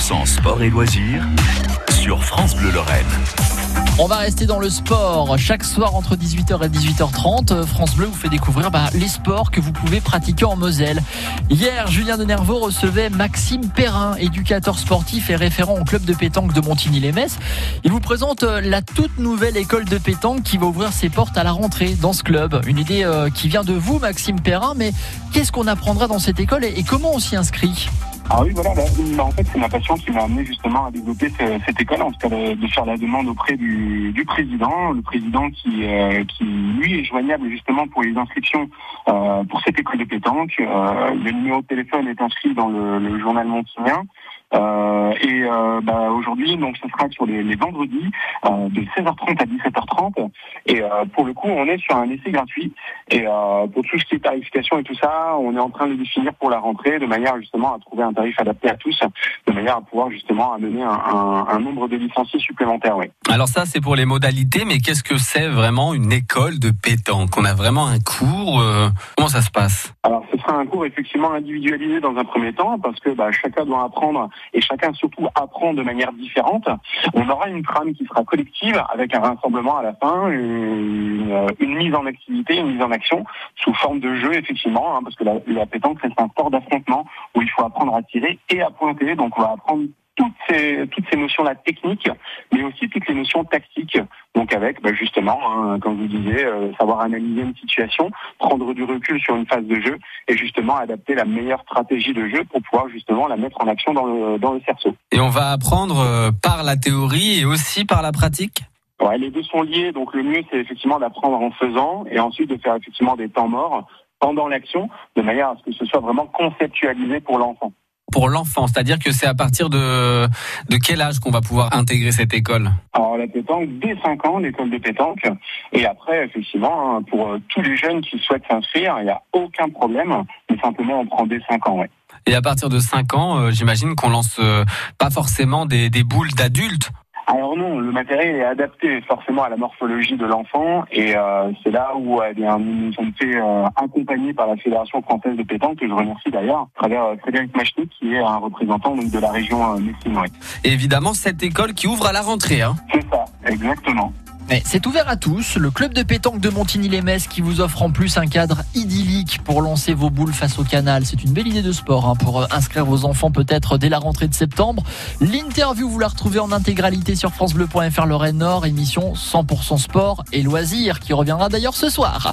100% sport et loisirs sur France Bleu Lorraine. On va rester dans le sport. Chaque soir entre 18h et 18h30, France Bleu vous fait découvrir bah, les sports que vous pouvez pratiquer en Moselle. Hier, Julien de Nervaux recevait Maxime Perrin, éducateur sportif et référent au club de pétanque de Montigny-les-Metz. Il vous présente euh, la toute nouvelle école de pétanque qui va ouvrir ses portes à la rentrée dans ce club. Une idée euh, qui vient de vous, Maxime Perrin, mais qu'est-ce qu'on apprendra dans cette école et comment on s'y inscrit? Ah oui, voilà. Là, en fait, c'est ma passion qui m'a amené justement à développer cette école, en tout cas de, faire la demande auprès du, du président, le président qui, euh, qui lui est joignable justement pour les inscriptions euh, pour cette école de pétanque. Euh, le numéro de téléphone est inscrit dans le, le journal montignan. Euh, et euh, bah, aujourd'hui, donc, ce sera sur les, les vendredis euh, de 16h30 à 17h30. Et pour le coup, on est sur un essai gratuit. Et pour tout ce qui est tarification et tout ça, on est en train de définir pour la rentrée, de manière justement à trouver un tarif adapté à tous, de manière à pouvoir justement amener un, un, un nombre de licenciés supplémentaires. Oui. Alors ça, c'est pour les modalités, mais qu'est-ce que c'est vraiment une école de pétanque? On a vraiment un cours Comment ça se passe? Alors, ce sera un cours effectivement individualisé dans un premier temps, parce que bah, chacun doit apprendre et chacun surtout apprend de manière différente. On aura une trame qui sera collective avec un rassemblement à la fin, une, mise en activité, une mise en action sous forme de jeu effectivement, hein, parce que la, la pétanque c'est un sport d'affrontement où il faut apprendre à tirer et à pointer. Donc on va apprendre toutes ces, toutes ces notions-là techniques, mais aussi toutes les notions tactiques. Donc avec bah, justement, hein, comme vous disiez, euh, savoir analyser une situation, prendre du recul sur une phase de jeu et justement adapter la meilleure stratégie de jeu pour pouvoir justement la mettre en action dans le, dans le cerceau. Et on va apprendre euh, par la théorie et aussi par la pratique? Ouais, les deux sont liés. Donc le mieux, c'est effectivement d'apprendre en faisant et ensuite de faire effectivement des temps morts pendant l'action, de manière à ce que ce soit vraiment conceptualisé pour l'enfant pour l'enfant C'est-à-dire que c'est à partir de, de quel âge qu'on va pouvoir intégrer cette école Alors la pétanque, dès 5 ans, l'école de pétanque. Et après, effectivement, hein, pour euh, tous les jeunes qui souhaitent s'inscrire, il n'y a aucun problème. Mais simplement, on prend dès 5 ans, ouais. Et à partir de 5 ans, euh, j'imagine qu'on lance euh, pas forcément des, des boules d'adultes alors non, le matériel est adapté forcément à la morphologie de l'enfant et euh, c'est là où eh nous sommes fait euh, accompagner par la Fédération française de pétanque, que je remercie d'ailleurs, à travers euh, Frédéric Machnik, qui est un représentant donc, de la région euh, Et évidemment, cette école qui ouvre à la rentrée. Hein. C'est ça, exactement. C'est ouvert à tous. Le club de pétanque de Montigny-les-Metz qui vous offre en plus un cadre idyllique pour lancer vos boules face au canal. C'est une belle idée de sport hein, pour euh, inscrire vos enfants peut-être dès la rentrée de septembre. L'interview, vous la retrouvez en intégralité sur FranceBleu.fr Lorraine Nord, émission 100% sport et loisirs qui reviendra d'ailleurs ce soir.